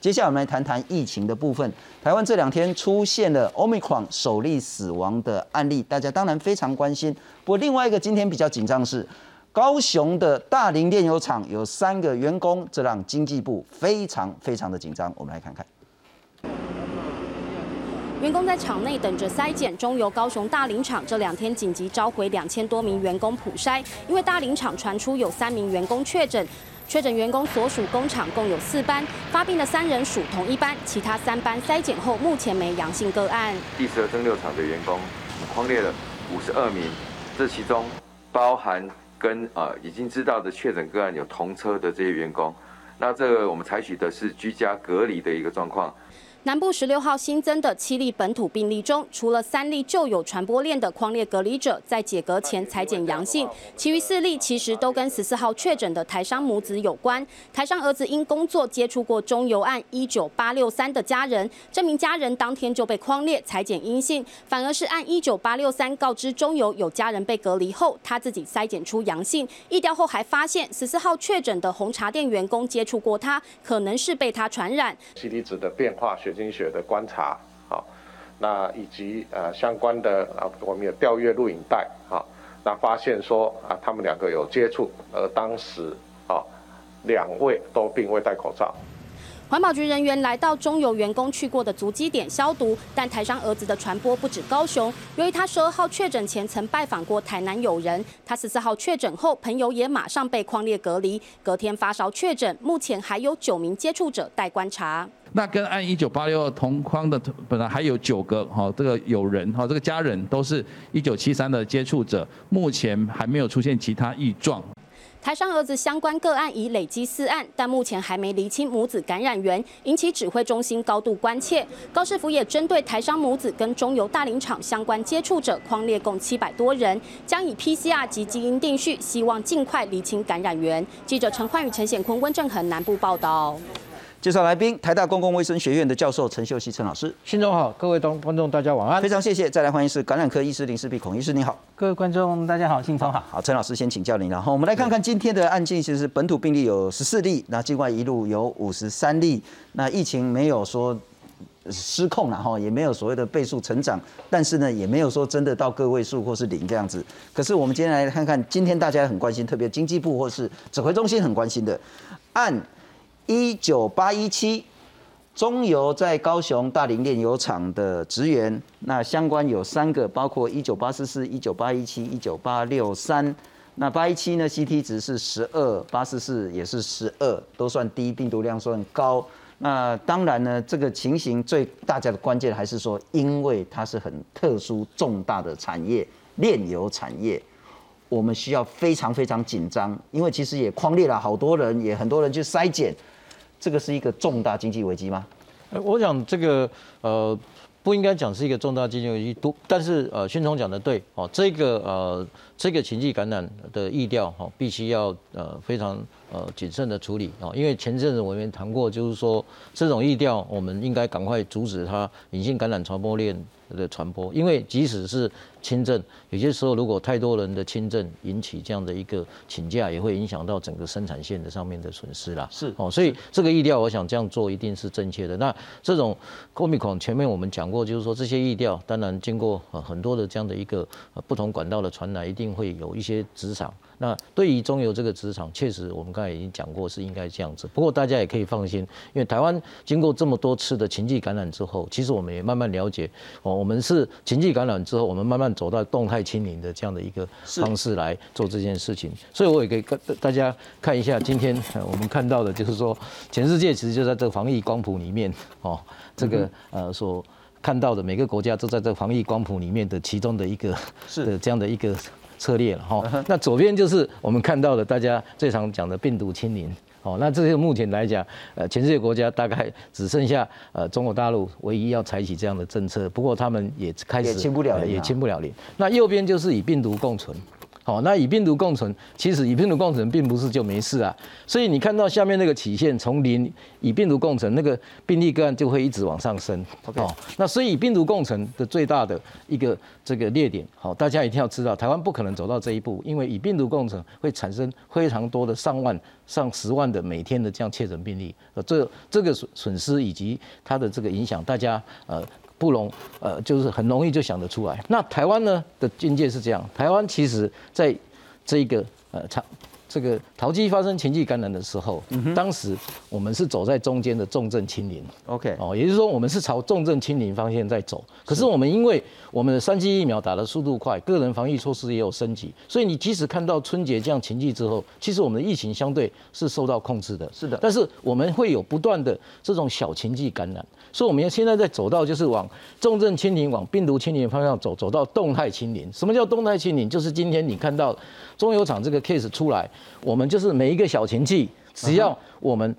接下来我们来谈谈疫情的部分。台湾这两天出现了 Omicron 首例死亡的案例，大家当然非常关心。不过另外一个今天比较紧张是，高雄的大林炼油厂有三个员工，这让经济部非常非常的紧张。我们来看看。员工在厂内等着筛检，中油高雄大林厂这两天紧急召回两千多名员工普筛，因为大林厂传出有三名员工确诊，确诊员工所属工厂共有四班，发病的三人属同一班，其他三班筛检后目前没阳性个案。第十二蒸馏厂的员工框列了五十二名，这其中包含跟呃已经知道的确诊个案有同车的这些员工，那这个我们采取的是居家隔离的一个状况。南部十六号新增的七例本土病例中，除了三例就有传播链的框列隔离者在解隔前裁剪阳性，其余四例其实都跟十四号确诊的台商母子有关。台商儿子因工作接触过中油案一九八六三的家人，这名家人当天就被框列裁剪阴性，反而是按一九八六三告知中油有家人被隔离后，他自己筛检出阳性，疫调后还发现十四号确诊的红茶店员工接触过他，可能是被他传染。C T 值的变化血经学的观察，好，那以及呃相关的啊，我们有调阅录影带，好，那发现说啊，他们两个有接触，而当时啊，两位都并未戴口罩。环保局人员来到中油员工去过的足迹点消毒，但台商儿子的传播不止高雄。由于他十二号确诊前曾拜访过台南友人，他十四号确诊后，朋友也马上被框列隔离，隔天发烧确诊，目前还有九名接触者待观察。那跟按一九八六二同框的本来还有九个哈，这个友人哈，这个家人都是一九七三的接触者，目前还没有出现其他异状。台商儿子相关个案已累积四案，但目前还没厘清母子感染源，引起指挥中心高度关切。高市府也针对台商母子跟中油大林厂相关接触者框列共七百多人，将以 PCR 及基因定序，希望尽快厘清感染源。记者陈焕宇、陈显坤、温正恒南部报道。介绍来宾，台大公共卫生学院的教授陈秀熙陈老师。新总好，各位观观众大家晚安。非常谢谢，再来欢迎是感染科医师林世碧孔医师，你好。各位观众大家好，新总好。好，陈老师先请教您，然后我们来看看今天的案件，其实本土病例有十四例，那境外一路有五十三例，那疫情没有说失控了哈，也没有所谓的倍数成长，但是呢，也没有说真的到个位数或是零这样子。可是我们今天来看看，今天大家很关心，特别经济部或是指挥中心很关心的，按一九八一七。中油在高雄大林炼油厂的职员，那相关有三个，包括一九八四四、一九八一七、一九八六三。那八一七呢，CT 值是十二，八四四也是十二，都算低，病毒量算高。那当然呢，这个情形最大家的关键还是说，因为它是很特殊重大的产业，炼油产业，我们需要非常非常紧张，因为其实也框列了好多人，也很多人去筛检。这个是一个重大经济危机吗？我想这个呃不应该讲是一个重大经济危机，都但是呃，宣总讲的对哦，这个呃这个情绪感染的意调哈，必须要呃非常呃谨慎的处理啊，因为前阵子我们谈过，就是说这种意调，我们应该赶快阻止它隐性感染传播链的传播，因为即使是轻症，有些时候如果太多人的轻症引起这样的一个请假，也会影响到整个生产线的上面的损失啦。是哦，所以这个意调，我想这样做一定是正确的。那这种 Omicron 前面我们讲过，就是说这些意调，当然经过很多的这样的一个不同管道的传来，一定会有一些职场。那对于中油这个职场，确实我们刚才已经讲过是应该这样子。不过大家也可以放心，因为台湾经过这么多次的情绪感染之后，其实我们也慢慢了解哦，我们是情绪感染之后，我们慢慢走到动态清零的这样的一个方式来做这件事情。所以我也可以跟大家看一下，今天我们看到的就是说，全世界其实就在这个防疫光谱里面哦，这个呃所看到的每个国家都在这防疫光谱里面的其中的一个是。这样的一个。策略了哈，那左边就是我们看到的大家最常讲的病毒清零，哦，那这些目前来讲，呃，全世界国家大概只剩下呃中国大陆唯一要采取这样的政策，不过他们也开始也清不了零，也清不了零。那右边就是以病毒共存。好，那以病毒共存，其实以病毒共存并不是就没事啊。所以你看到下面那个曲线，从零以病毒共存，那个病例个案就会一直往上升。哦，那所以以病毒共存的最大的一个这个裂点，好，大家一定要知道，台湾不可能走到这一步，因为以病毒共存会产生非常多的上万、上十万的每天的这样确诊病例，呃，这这个损损失以及它的这个影响，大家呃。不容呃，就是很容易就想得出来。那台湾呢的境界是这样，台湾其实在这个呃长这个淘机发生情绪感染的时候，当时我们是走在中间的重症清零。OK，哦，也就是说我们是朝重症清零方向在走。可是我们因为我们的三剂疫苗打的速度快，个人防疫措施也有升级，所以你即使看到春节这样情绪之后，其实我们的疫情相对是受到控制的。是的，但是我们会有不断的这种小情绪感染。所以我们现在在走到就是往重症清零、往病毒清零方向走，走到动态清零。什么叫动态清零？就是今天你看到中油厂这个 case 出来，我们就是每一个小情绪，只要我们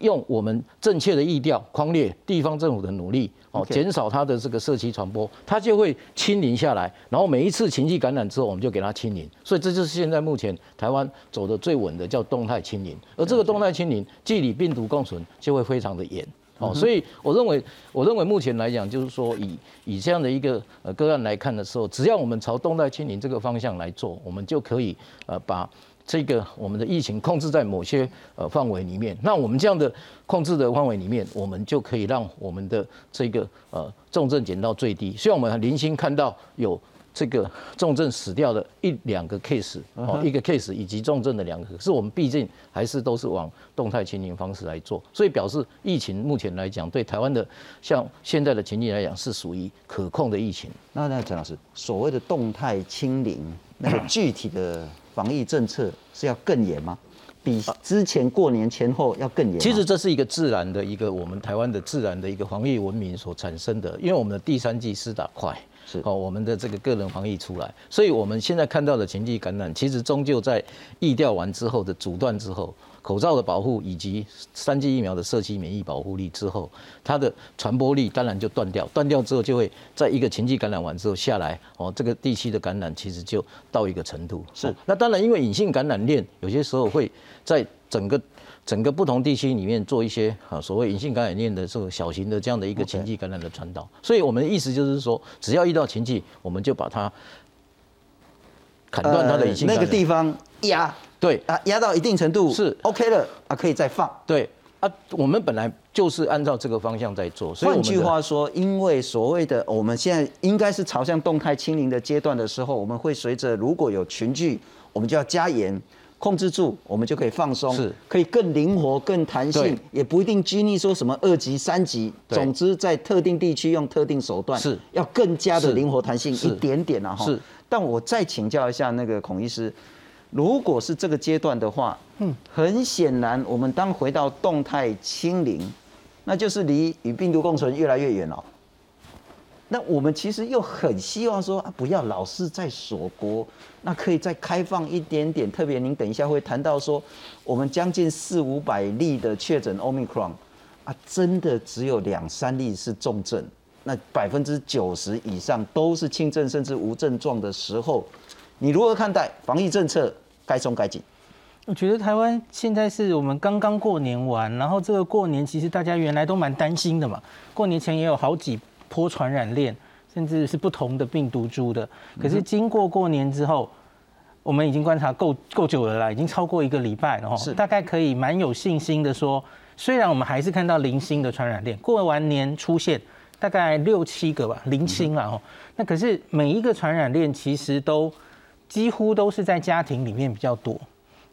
用我们正确的意调、框列地方政府的努力哦，减少它的这个社区传播，它就会清零下来。然后每一次情绪感染之后，我们就给它清零。所以这就是现在目前台湾走的最稳的，叫动态清零。而这个动态清零，距离病毒共存就会非常的严。哦，所以我认为，我认为目前来讲，就是说，以以这样的一个呃个案来看的时候，只要我们朝动态清零这个方向来做，我们就可以呃把这个我们的疫情控制在某些呃范围里面。那我们这样的控制的范围里面，我们就可以让我们的这个呃重症减到最低。虽然我们很零星看到有。这个重症死掉的一两个 case 哦，一个 case 以及重症的两个，可是我们毕竟还是都是往动态清零方式来做，所以表示疫情目前来讲，对台湾的像现在的情境来讲，是属于可控的疫情。那那陈老师，所谓的动态清零，那个 具体的防疫政策是要更严吗？比之前过年前后要更严？其实这是一个自然的一个我们台湾的自然的一个防疫文明所产生的，因为我们的第三季施打快。是哦，我们的这个个人防疫出来，所以我们现在看到的情绪感染，其实终究在疫调完之后的阻断之后，口罩的保护以及三剂疫苗的社区免疫保护力之后，它的传播力当然就断掉，断掉之后就会在一个情绪感染完之后下来，哦，这个地区的感染其实就到一个程度。是，那当然因为隐性感染链有些时候会在整个。整个不同地区里面做一些啊所谓隐性感染链的这种小型的这样的一个情绪感染的传导，所以我们的意思就是说，只要遇到情绪，我们就把它砍断它的隐性那个地方压对啊压到一定程度是 OK 了啊可以再放对啊我们本来就是按照这个方向在做，换句话说，因为所谓的我们现在应该是朝向动态清零的阶段的时候，我们会随着如果有群聚，我们就要加严。控制住，我们就可以放松，是，可以更灵活、更弹性，也不一定拘泥说什么二级、三级。总之，在特定地区用特定手段，是，要更加的灵活弹性一点点啊！哈。是。但我再请教一下那个孔医师，如果是这个阶段的话，嗯，很显然，我们当回到动态清零，那就是离与病毒共存越来越远了。那我们其实又很希望说啊，不要老是在锁国，那可以再开放一点点。特别您等一下会谈到说，我们将近四五百例的确诊 Omicron，啊，真的只有两三例是重症，那百分之九十以上都是轻症甚至无症状的时候，你如何看待防疫政策该松该紧？我觉得台湾现在是我们刚刚过年完，然后这个过年其实大家原来都蛮担心的嘛，过年前也有好几。波传染链，甚至是不同的病毒株的。可是经过过年之后，我们已经观察够够久了啦，已经超过一个礼拜了哈。是大概可以蛮有信心的说，虽然我们还是看到零星的传染链，过完年出现大概六七个吧，零星了哦。那可是每一个传染链其实都几乎都是在家庭里面比较多。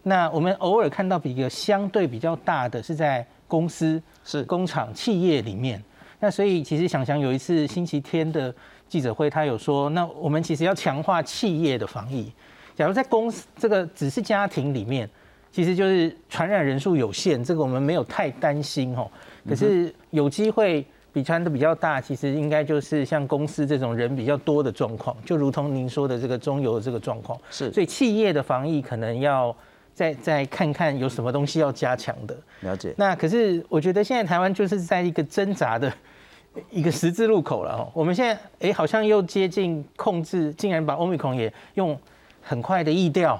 那我们偶尔看到比一个相对比较大的是在公司、是工厂、企业里面。那所以其实想想有一次星期天的记者会，他有说，那我们其实要强化企业的防疫。假如在公司这个只是家庭里面，其实就是传染人数有限，这个我们没有太担心哦。可是有机会比传的比较大，其实应该就是像公司这种人比较多的状况，就如同您说的这个中游的这个状况。是，所以企业的防疫可能要再再看看有什么东西要加强的。了解。那可是我觉得现在台湾就是在一个挣扎的。一个十字路口了哦，我们现在哎好像又接近控制，竟然把欧米孔也用很快的疫调，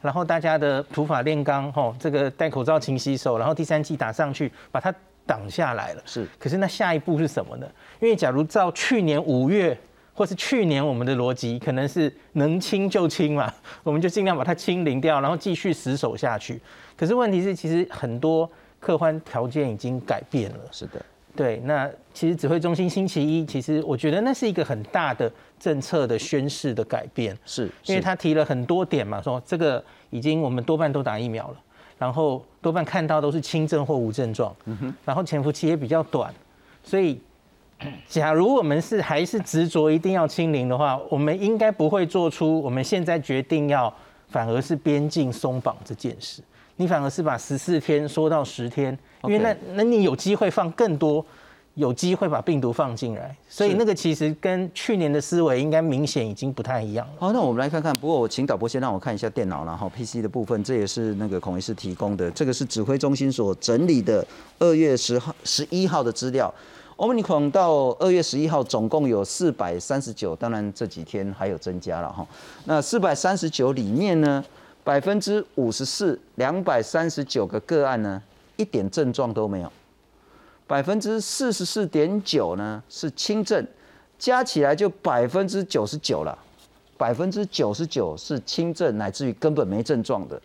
然后大家的土法炼钢，吼，这个戴口罩、勤洗手，然后第三季打上去，把它挡下来了。是，可是那下一步是什么呢？因为假如照去年五月或是去年我们的逻辑，可能是能清就清嘛，我们就尽量把它清零掉，然后继续死守下去。可是问题是，其实很多客观条件已经改变了。是的，对，那其实指挥中心星期一，其实我觉得那是一个很大的政策的宣示的改变，是因为他提了很多点嘛，说这个已经我们多半都打疫苗了，然后多半看到都是轻症或无症状，然后潜伏期也比较短，所以假如我们是还是执着一定要清零的话，我们应该不会做出我们现在决定要反而是边境松绑这件事，你反而是把十四天缩到十天，因为那那你有机会放更多。有机会把病毒放进来，所以那个其实跟去年的思维应该明显已经不太一样了。好，那我们来看看。不过我请导播先让我看一下电脑，然后 PC 的部分，这也是那个孔医师提供的，这个是指挥中心所整理的二月十号、十一号的资料。Omicron 到二月十一号总共有四百三十九，当然这几天还有增加了哈。那四百三十九里面呢，百分之五十四，两百三十九个个案呢，一点症状都没有。百分之四十四点九呢是轻症，加起来就百分之九十九了。百分之九十九是轻症，乃至于根本没症状的。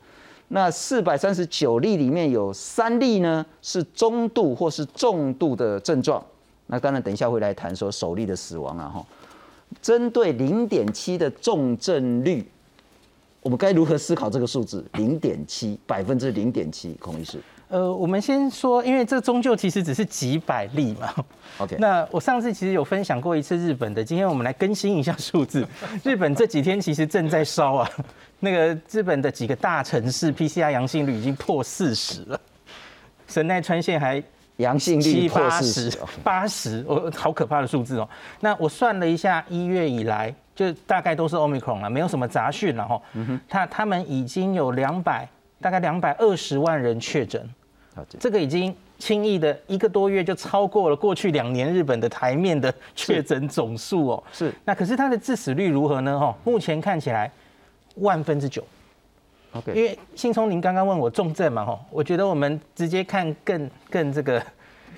那四百三十九例里面有三例呢是中度或是重度的症状。那当然，等一下会来谈说首例的死亡啊哈。针对零点七的重症率，我们该如何思考这个数字？零点七，百分之零点七，孔医师。呃，我们先说，因为这终究其实只是几百例嘛。OK。那我上次其实有分享过一次日本的，今天我们来更新一下数字。日本这几天其实正在烧啊，那个日本的几个大城市 PCR 阳性率已经破四十了，神奈川县还阳性率破四十，八十，哦，好可怕的数字哦。那我算了一下，一月以来就大概都是 Omicron 了，没有什么杂讯了哈。嗯哼。他他们已经有两百，大概两百二十万人确诊。这个已经轻易的一个多月就超过了过去两年日本的台面的确诊总数哦。是。那可是它的致死率如何呢？哈，目前看起来万分之九。OK。因为信聪，您刚刚问我重症嘛，哈，我觉得我们直接看更更这个，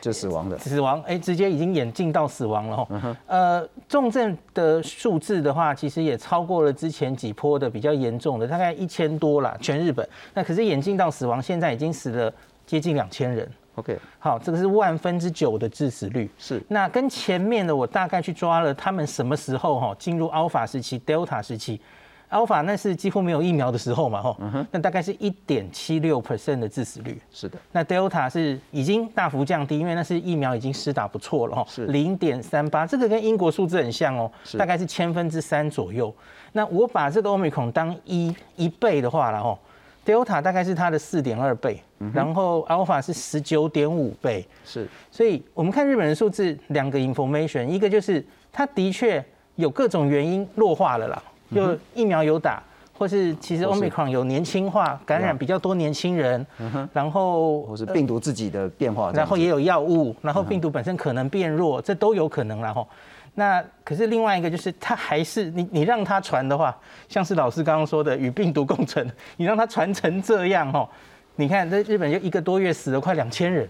就死亡的。死亡，哎，直接已经演进到死亡了哈。呃，重症的数字的话，其实也超过了之前几波的比较严重的，大概一千多啦，全日本。那可是演进到死亡，现在已经死了。接近两千人，OK，好，这个是万分之九的致死率，是。那跟前面的我大概去抓了他们什么时候哈进入 Alpha 时期、Delta 时期，Alpha 那是几乎没有疫苗的时候嘛吼，嗯，那大概是一点七六 percent 的致死率，是的。那 Delta 是已经大幅降低，因为那是疫苗已经施打不错了吼，是零点三八，这个跟英国数字很像哦，大概是千分之三左右。那我把这个 Omicron 当一一倍的话了吼。Delta 大概是它的四点二倍，然后 Alpha 是十九点五倍，是，所以我们看日本的数字，两个 information，一个就是它的确有各种原因弱化了啦，就疫苗有打，或是其实 Omicron 有年轻化，感染比较多年轻人，然后或是病毒自己的变化，然后也有药物，然后病毒本身可能变弱，这都有可能然后。那可是另外一个，就是它还是你你让它传的话，像是老师刚刚说的与病毒共存，你让它传成这样哦，你看在日本就一个多月死了快两千人，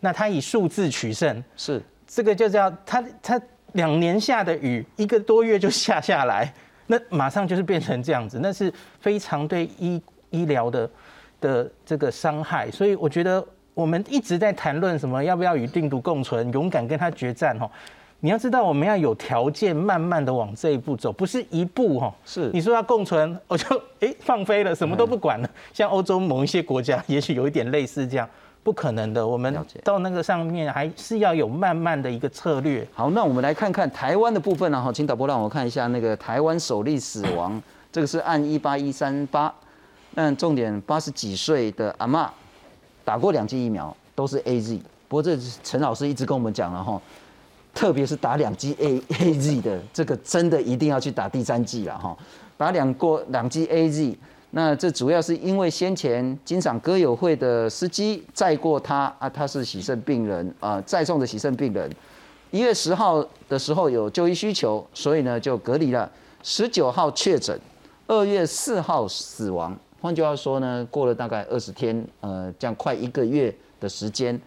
那它以数字取胜，是这个就叫它它两年下的雨一个多月就下下来，那马上就是变成这样子，那是非常对医医疗的的这个伤害，所以我觉得我们一直在谈论什么要不要与病毒共存，勇敢跟它决战哦。你要知道，我们要有条件慢慢的往这一步走，不是一步哈。是你说要共存，我就哎放飞了，什么都不管了。像欧洲某一些国家，也许有一点类似这样，不可能的。我们到那个上面还是要有慢慢的一个策略。好，那我们来看看台湾的部分呢。哈，请导播让我看一下那个台湾首例死亡，这个是按一八一三八，但重点八十几岁的阿妈打过两剂疫苗，都是 A Z。不过这陈老师一直跟我们讲了哈。特别是打两剂 A A Z 的，这个真的一定要去打第三剂了哈。打两过两剂 A Z，那这主要是因为先前金赏歌友会的司机载过他啊，他是喜肾病人啊，载送的喜肾病人。一月十号的时候有就医需求，所以呢就隔离了。十九号确诊，二月四号死亡。换句话说呢，过了大概二十天，呃，这样快一个月的时间，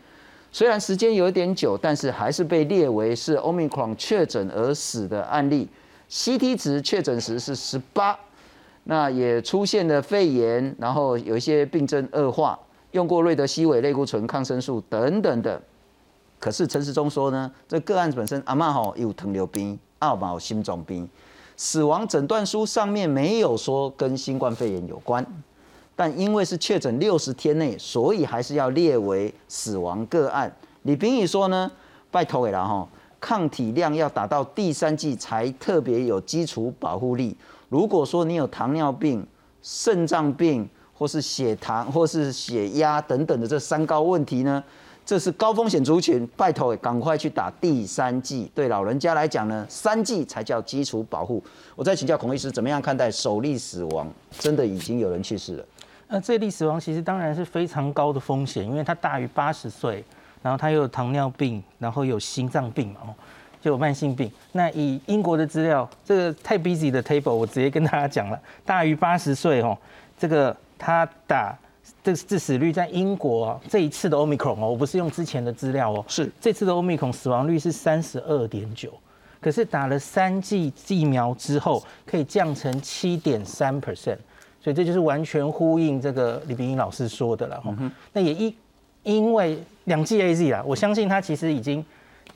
虽然时间有点久，但是还是被列为是 Omicron 确诊而死的案例。CT 值确诊时是十八，那也出现了肺炎，然后有一些病症恶化，用过瑞德西韦、类固醇、抗生素等等的。可是陈时中说呢，这个案子本身阿妈吼有糖尿病、二毛心脏病。死亡诊断书上面没有说跟新冠肺炎有关，但因为是确诊六十天内，所以还是要列为死亡个案。李炳宇说呢，拜托给了哈，抗体量要达到第三季才特别有基础保护力。如果说你有糖尿病、肾脏病或是血糖或是血压等等的这三高问题呢？这是高风险族群，拜托赶快去打第三剂。对老人家来讲呢，三剂才叫基础保护。我再请教孔医师，怎么样看待首例死亡？真的已经有人去世了？那这例死亡其实当然是非常高的风险，因为他大于八十岁，然后他又有糖尿病，然后有心脏病嘛，就有慢性病。那以英国的资料，这个太 busy 的 table，我直接跟大家讲了，大于八十岁哦，这个他打。这致死率在英国这一次的 Omicron 哦，我不是用之前的资料哦，是这次的 Omicron 死亡率是三十二点九，可是打了三剂疫苗之后可以降成七点三 percent，所以这就是完全呼应这个李炳英老师说的了。那也因因为两剂 A Z 啦，我相信他其实已经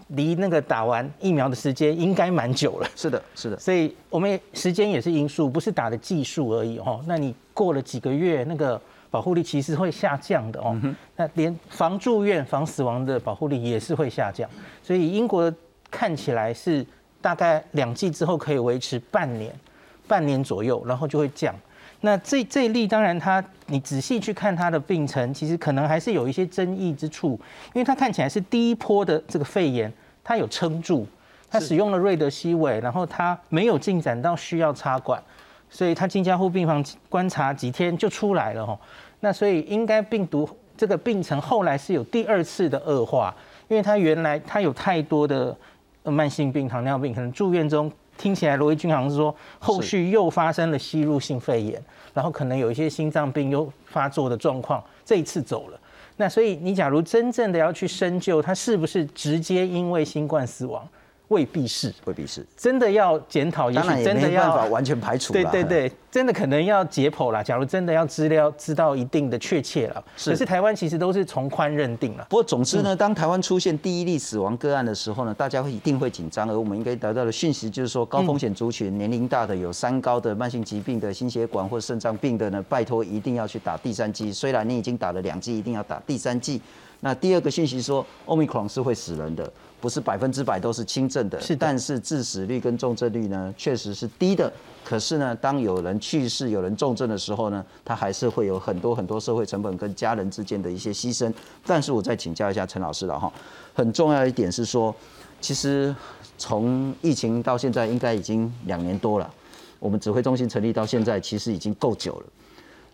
离那个打完疫苗的时间应该蛮久了。是的，是的，所以我们时间也是因素，不是打的技术而已哦。那你过了几个月那个。保护力其实会下降的哦，那连防住院、防死亡的保护力也是会下降，所以英国看起来是大概两剂之后可以维持半年，半年左右，然后就会降。那这这一例当然它你仔细去看它的病程，其实可能还是有一些争议之处，因为它看起来是第一波的这个肺炎，它有撑住，它使用了瑞德西韦，然后它没有进展到需要插管，所以它进加护病房观察几天就出来了吼。那所以应该病毒这个病程后来是有第二次的恶化，因为他原来他有太多的慢性病，糖尿病，可能住院中听起来罗毅军好像是说后续又发生了吸入性肺炎，然后可能有一些心脏病又发作的状况，这一次走了。那所以你假如真正的要去深究，他是不是直接因为新冠死亡？未必是，未必是，真的要检讨，也许真的要完全排除。对对对，真的可能要解剖了。假如真的要资料知道一定的确切了，可是台湾其实都是从宽认定了。不过总之呢，当台湾出现第一例死亡个案的时候呢，大家会一定会紧张。而我们应该得到的讯息就是说，高风险族群、年龄大的、有三高的、慢性疾病的、心血管或肾脏病的呢，拜托一定要去打第三剂。虽然你已经打了两剂，一定要打第三剂。那第二个讯息说，Omicron 是会死人的。不是百分之百都是轻症的，是，但是致死率跟重症率呢，确实是低的。可是呢，当有人去世、有人重症的时候呢，他还是会有很多很多社会成本跟家人之间的一些牺牲。但是我再请教一下陈老师了哈，很重要一点是说，其实从疫情到现在应该已经两年多了，我们指挥中心成立到现在其实已经够久了，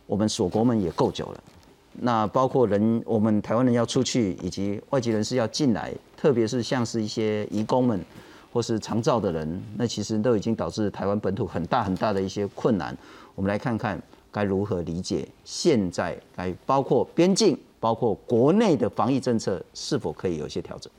我们锁国门也够久了。那包括人，我们台湾人要出去，以及外籍人士要进来，特别是像是一些移工们，或是长照的人，那其实都已经导致台湾本土很大很大的一些困难。我们来看看该如何理解现在该包括边境，包括国内的防疫政策是否可以有一些调整。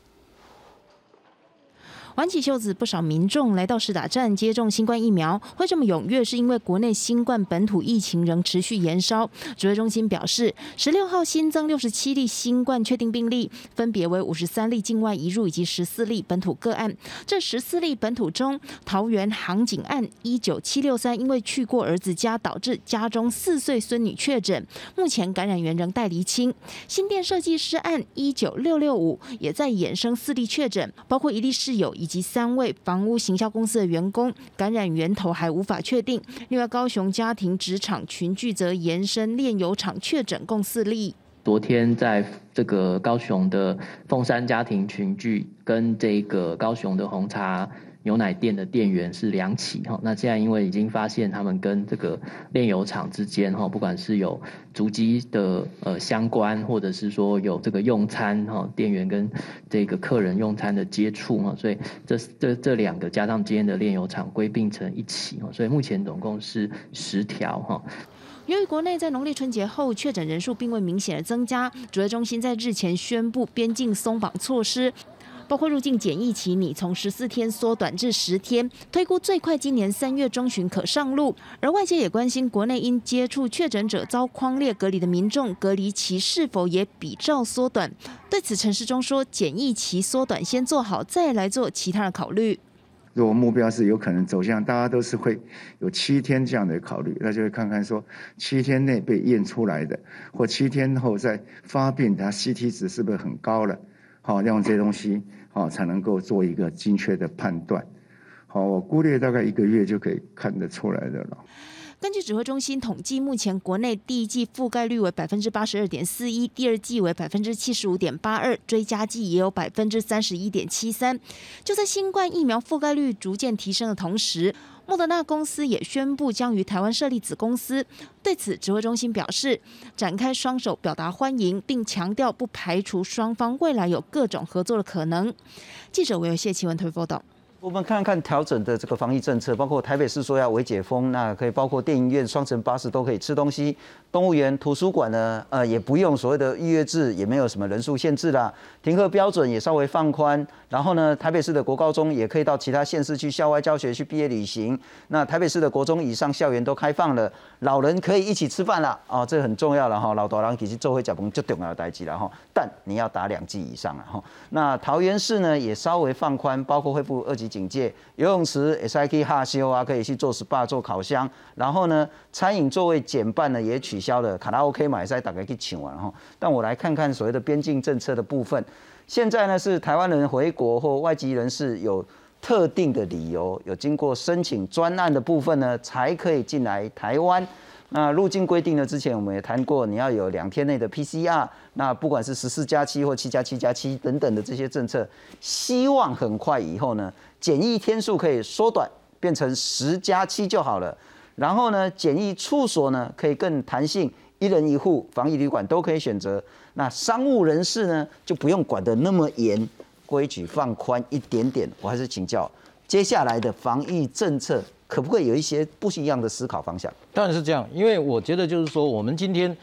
挽起袖子，不少民众来到试打站接种新冠疫苗。会这么踊跃，是因为国内新冠本土疫情仍持续延烧。指挥中心表示，十六号新增六十七例新冠确定病例，分别为五十三例境外移入以及十四例本土个案。这十四例本土中，桃园航警案一九七六三因为去过儿子家，导致家中四岁孙女确诊，目前感染源仍待厘清。新店设计师案一九六六五也在衍生四例确诊，包括一例室友。以及三位房屋行销公司的员工感染源头还无法确定。另外，高雄家庭职场群聚则延伸炼油厂确诊共四例。昨天在这个高雄的凤山家庭群聚，跟这个高雄的红茶牛奶店的店员是两起哈，那现在因为已经发现他们跟这个炼油厂之间哈，不管是有足迹的呃相关，或者是说有这个用餐哈，店员跟这个客人用餐的接触哈，所以这这这两个加上今天的炼油厂归并成一起哈，所以目前总共是十条哈。由于国内在农历春节后确诊人数并未明显的增加，指挥中心在日前宣布边境松绑措施。包括入境检疫期拟从十四天缩短至十天，推估最快今年三月中旬可上路。而外界也关心，国内因接触确诊者遭框列隔离的民众，隔离期是否也比照缩短？对此，陈世忠说，检疫期缩短先做好，再来做其他的考虑。如果目标是有可能走向大家都是会有七天这样的考虑，那就会看看说七天内被验出来的，或七天后再发病，它 CT 值是不是很高了？好，用这些东西。好，才能够做一个精确的判断。好，我估略大概一个月就可以看得出来的了。根据指挥中心统计，目前国内第一季覆盖率为百分之八十二点四一，第二季为百分之七十五点八二，追加季也有百分之三十一点七三。就在新冠疫苗覆盖率逐渐提升的同时，莫德纳公司也宣布将于台湾设立子公司。对此，指挥中心表示，展开双手表达欢迎，并强调不排除双方未来有各种合作的可能。记者韦有谢奇文推报道。我们看看调整的这个防疫政策，包括台北市说要微解封，那可以包括电影院、双层巴士都可以吃东西，动物园、图书馆呢，呃，也不用所谓的预约制，也没有什么人数限制啦，停课标准也稍微放宽，然后呢，台北市的国高中也可以到其他县市去校外教学、去毕业旅行，那台北市的国中以上校园都开放了，老人可以一起吃饭了，哦，这很重要了哈，老大人其实做会脚崩就重要的代际了哈，但你要打两剂以上了哈，那桃园市呢也稍微放宽，包括恢复二级。警戒游泳池也是可以哈修啊，可以去做 SPA 做烤箱，然后呢，餐饮座位减半呢也取消了，卡拉 OK 嘛也是大概去请完哈。但我来看看所谓的边境政策的部分，现在呢是台湾人回国或外籍人士有特定的理由，有经过申请专案的部分呢，才可以进来台湾。那入境规定呢？之前我们也谈过，你要有两天内的 PCR。那不管是十四加七或七加七加七等等的这些政策，希望很快以后呢，检疫天数可以缩短，变成十加七就好了。然后呢，检疫处所呢可以更弹性，一人一户防疫旅馆都可以选择。那商务人士呢就不用管得那么严，规矩放宽一点点。我还是请教接下来的防疫政策。可不可以有一些不一样的思考方向？当然是这样，因为我觉得就是说，我们今天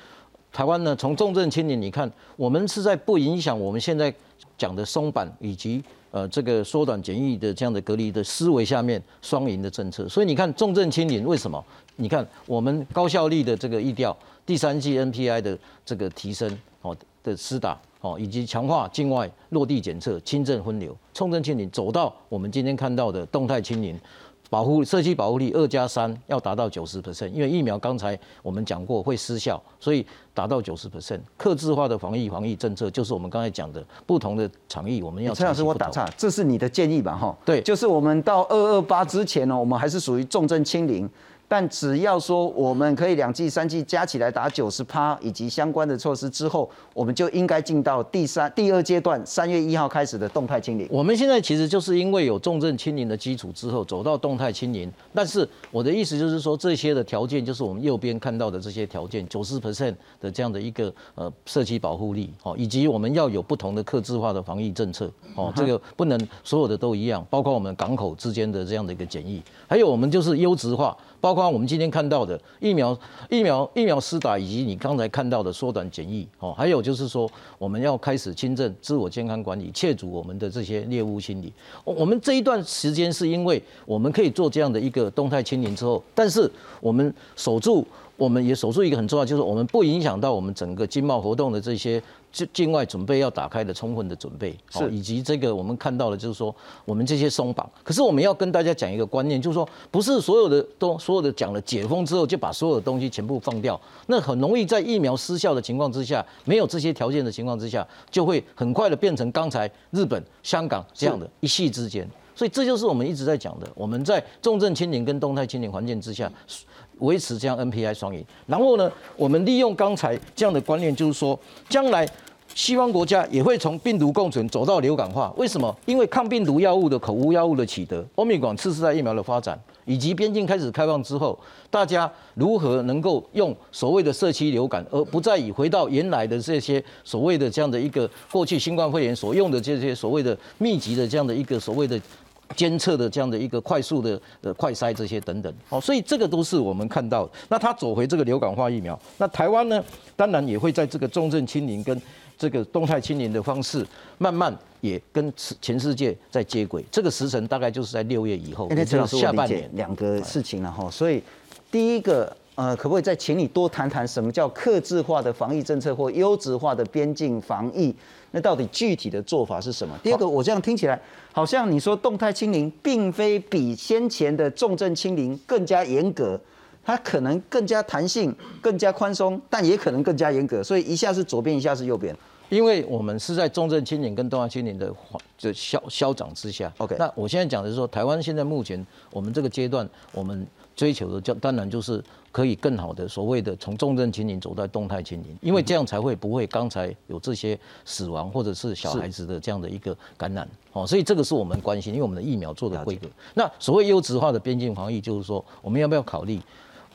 台湾呢，从重症清零，你看，我们是在不影响我们现在讲的松绑以及呃这个缩短检疫的这样的隔离的思维下面双赢的政策。所以你看重症清零为什么？你看我们高效率的这个疫调，第三季 NPI 的这个提升哦的施打哦，以及强化境外落地检测、轻症分流，重症清零走到我们今天看到的动态清零。保护社区保护力二加三要达到九十 percent，因为疫苗刚才我们讲过会失效，所以达到九十 percent。克制化的防疫防疫政策就是我们刚才讲的不同的场域，我们要。陈老师，我打岔，这是你的建议吧？哈，对，就是我们到二二八之前呢，我们还是属于重症清零。但只要说我们可以两剂、三剂加起来打九十趴，以及相关的措施之后，我们就应该进到第三、第二阶段，三月一号开始的动态清零。我们现在其实就是因为有重症清零的基础之后，走到动态清零。但是我的意思就是说，这些的条件就是我们右边看到的这些条件，九十 percent 的这样的一个呃社区保护力哦，以及我们要有不同的克制化的防疫政策哦，这个不能所有的都一样，包括我们港口之间的这样的一个检疫，还有我们就是优质化。包括我们今天看到的疫苗、疫苗、疫苗施打，以及你刚才看到的缩短检疫，哦，还有就是说我们要开始轻症自我健康管理，切除我们的这些猎物心理。我们这一段时间是因为我们可以做这样的一个动态清零之后，但是我们守住。我们也守住一个很重要，就是我们不影响到我们整个经贸活动的这些境境外准备要打开的充分的准备，是以及这个我们看到的，就是说我们这些松绑。可是我们要跟大家讲一个观念，就是说不是所有的都所有的讲了解封之后就把所有的东西全部放掉，那很容易在疫苗失效的情况之下，没有这些条件的情况之下，就会很快的变成刚才日本、香港这样的一系之间。所以这就是我们一直在讲的，我们在重症清零跟动态清零环境之下。维持这样 NPI 双赢，然后呢，我们利用刚才这样的观念，就是说，将来西方国家也会从病毒共存走到流感化。为什么？因为抗病毒药物的口服药物的取得，欧米伽次世代疫苗的发展，以及边境开始开放之后，大家如何能够用所谓的社区流感，而不再以回到原来的这些所谓的这样的一个过去新冠肺炎所用的这些所谓的密集的这样的一个所谓的。监测的这样的一个快速的呃快筛这些等等，哦，所以这个都是我们看到。那他走回这个流感化疫苗，那台湾呢，当然也会在这个重症清零跟这个动态清零的方式，慢慢也跟全世界在接轨。这个时辰大概就是在六月以后，那这是下半年两个事情了哈。所以第一个呃，可不可以再请你多谈谈什么叫克制化的防疫政策或优质化的边境防疫？那到底具体的做法是什么？第二个，我这样听起来好像你说动态清零并非比先前的重症清零更加严格，它可能更加弹性、更加宽松，但也可能更加严格。所以一下是左边，一下是右边。因为我们是在重症清零跟动态清零的这消消长之下。OK，那我现在讲的是说，台湾现在目前我们这个阶段，我们追求的叫当然就是。可以更好的所谓的从重症清零走到动态清零，因为这样才会不会刚才有这些死亡或者是小孩子的这样的一个感染哦，所以这个是我们关心，因为我们的疫苗做的规格。那所谓优质化的边境防疫，就是说我们要不要考虑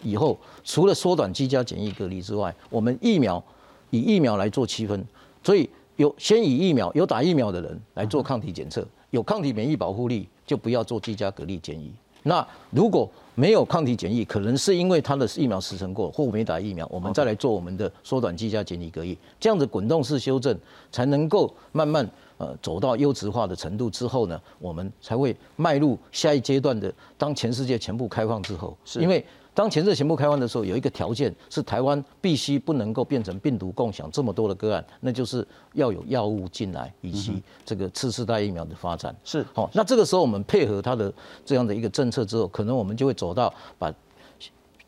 以后除了缩短居家检疫隔离之外，我们疫苗以疫苗来做区分，所以有先以疫苗有打疫苗的人来做抗体检测，有抗体免疫保护力就不要做居家隔离检疫。那如果没有抗体检疫，可能是因为他的疫苗时程过或没打疫苗，我们再来做我们的缩短居家检疫隔离，这样子滚动式修正，才能够慢慢呃走到优质化的程度之后呢，我们才会迈入下一阶段的，当全世界全部开放之后，是因为。当前置全部开放的时候，有一个条件是台湾必须不能够变成病毒共享这么多的个案，那就是要有药物进来以及这个次世代疫苗的发展。是，好，那这个时候我们配合它的这样的一个政策之后，可能我们就会走到把。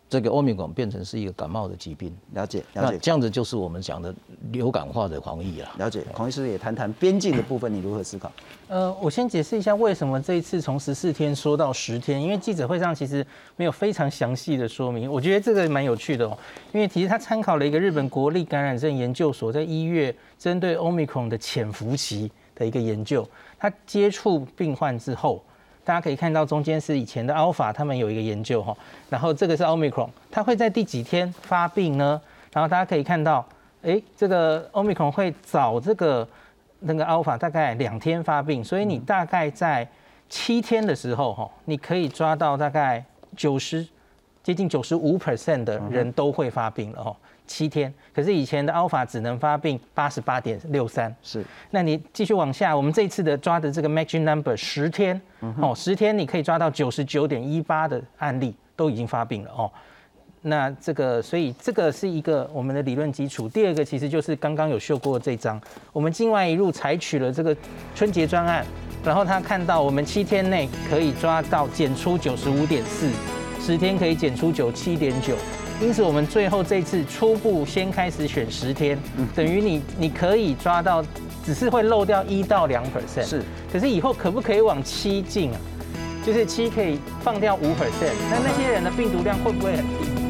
这个欧米伽变成是一个感冒的疾病，了解了解，这样子就是我们讲的流感化的防疫了。了解，孔医师也谈谈边境的部分，你如何思考？呃，我先解释一下为什么这一次从十四天说到十天，因为记者会上其实没有非常详细的说明，我觉得这个蛮有趣的哦。因为其实他参考了一个日本国立感染症研究所在一月针对欧米伽的潜伏期的一个研究，他接触病患之后。大家可以看到，中间是以前的 Alpha，他们有一个研究哈，然后这个是 Omicron，它会在第几天发病呢？然后大家可以看到，哎，这个 Omicron 会早这个那个 Alpha 大概两天发病，所以你大概在七天的时候哈，你可以抓到大概九十接近九十五 percent 的人都会发病了哈。七天，可是以前的 Alpha 只能发病八十八点六三，是。那你继续往下，我们这一次的抓的这个 Magic Number 十天，哦，十天你可以抓到九十九点一八的案例都已经发病了哦。那这个，所以这个是一个我们的理论基础。第二个其实就是刚刚有秀过这张，我们境外一路采取了这个春节专案，然后他看到我们七天内可以抓到检出九十五点四，十天可以检出九七点九。因此，我们最后这次初步先开始选十天，等于你你可以抓到，只是会漏掉一到两 percent。是，可是以后可不可以往七进啊？就是七可以放掉五 percent，那那些人的病毒量会不会很低？